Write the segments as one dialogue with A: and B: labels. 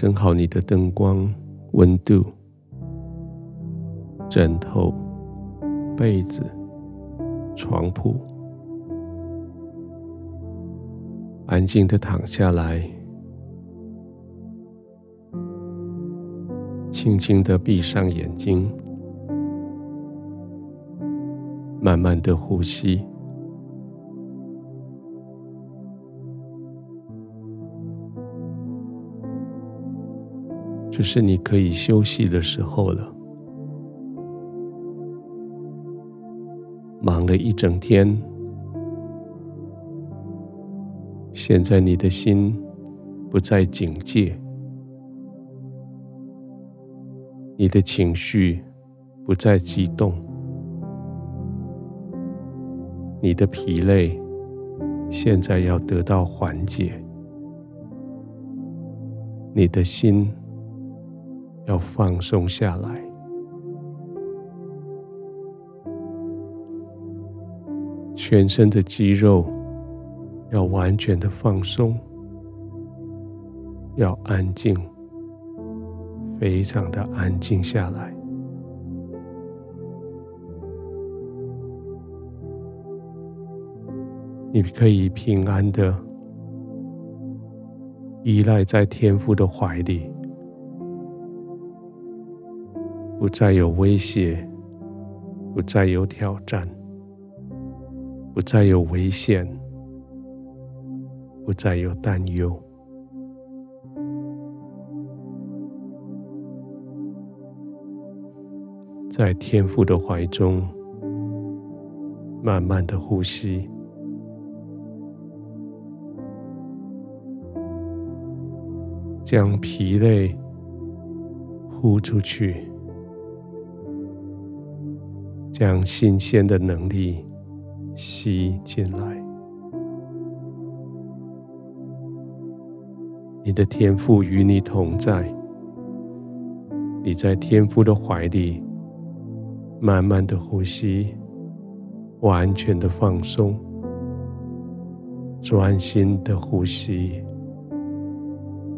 A: 整好你的灯光、温度、枕头、被子、床铺，安静的躺下来，轻轻的闭上眼睛，慢慢的呼吸。这是你可以休息的时候了。忙了一整天，现在你的心不再警戒，你的情绪不再激动，你的疲累现在要得到缓解，你的心。要放松下来，全身的肌肉要完全的放松，要安静，非常的安静下来。你可以平安的依赖在天父的怀里。不再有威胁，不再有挑战，不再有危险，不再有担忧。在天父的怀中，慢慢的呼吸，将疲累呼出去。将新鲜的能力吸进来。你的天父与你同在，你在天父的怀里，慢慢的呼吸，完全的放松，专心的呼吸，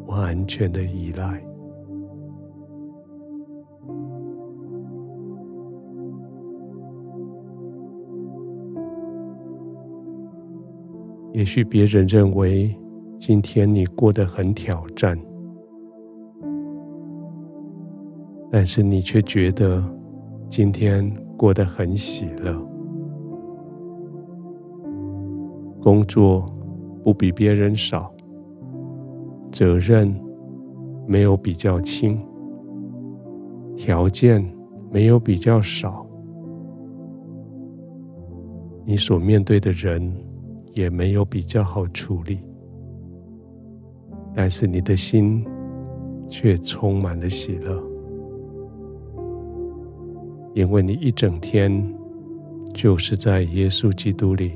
A: 完全的依赖。也许别人认为今天你过得很挑战，但是你却觉得今天过得很喜乐。工作不比别人少，责任没有比较轻，条件没有比较少，你所面对的人。也没有比较好处理，但是你的心却充满了喜乐，因为你一整天就是在耶稣基督里。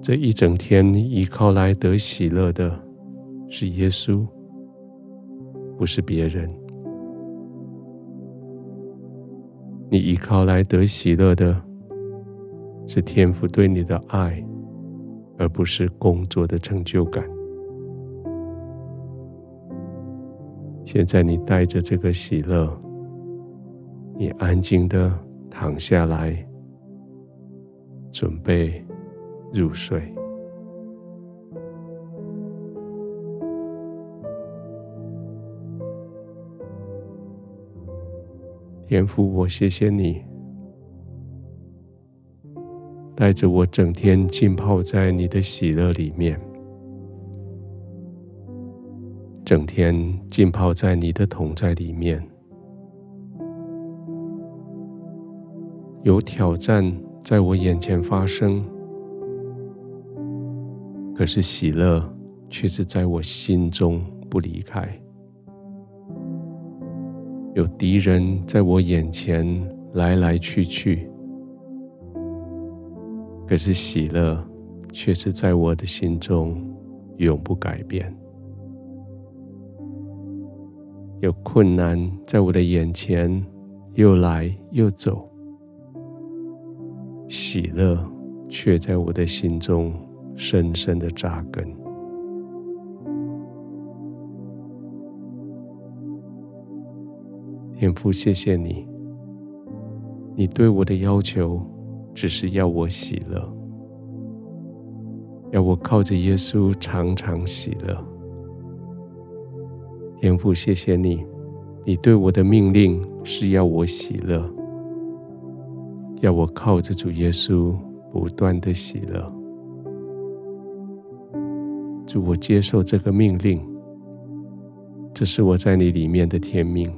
A: 这一整天依靠来得喜乐的是耶稣，不是别人。你依靠来得喜乐的，是天父对你的爱，而不是工作的成就感。现在你带着这个喜乐，你安静的躺下来，准备入睡。天父，我谢谢你，带着我整天浸泡在你的喜乐里面，整天浸泡在你的同在里面。有挑战在我眼前发生，可是喜乐却是在我心中不离开。有敌人在我眼前来来去去，可是喜乐却是在我的心中永不改变。有困难在我的眼前又来又走，喜乐却在我的心中深深的扎根。天父，谢谢你，你对我的要求只是要我喜乐，要我靠着耶稣常常喜乐。天父，谢谢你，你对我的命令是要我喜乐，要我靠着主耶稣不断的喜乐。主，我接受这个命令，这是我在你里面的天命，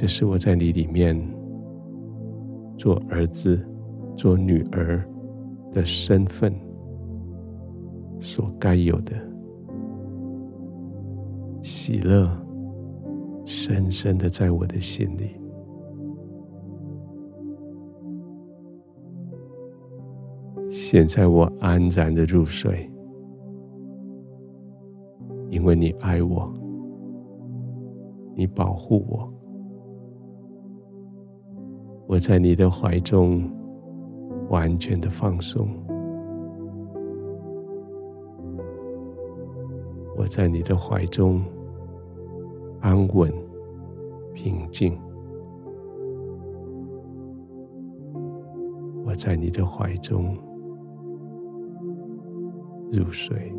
A: 这是我在你里面做儿子、做女儿的身份所该有的。喜乐深深的在我的心里。现在我安然的入睡，因为你爱我，你保护我，我在你的怀中完全的放松。我在你的怀中安稳平静，我在你的怀中入睡。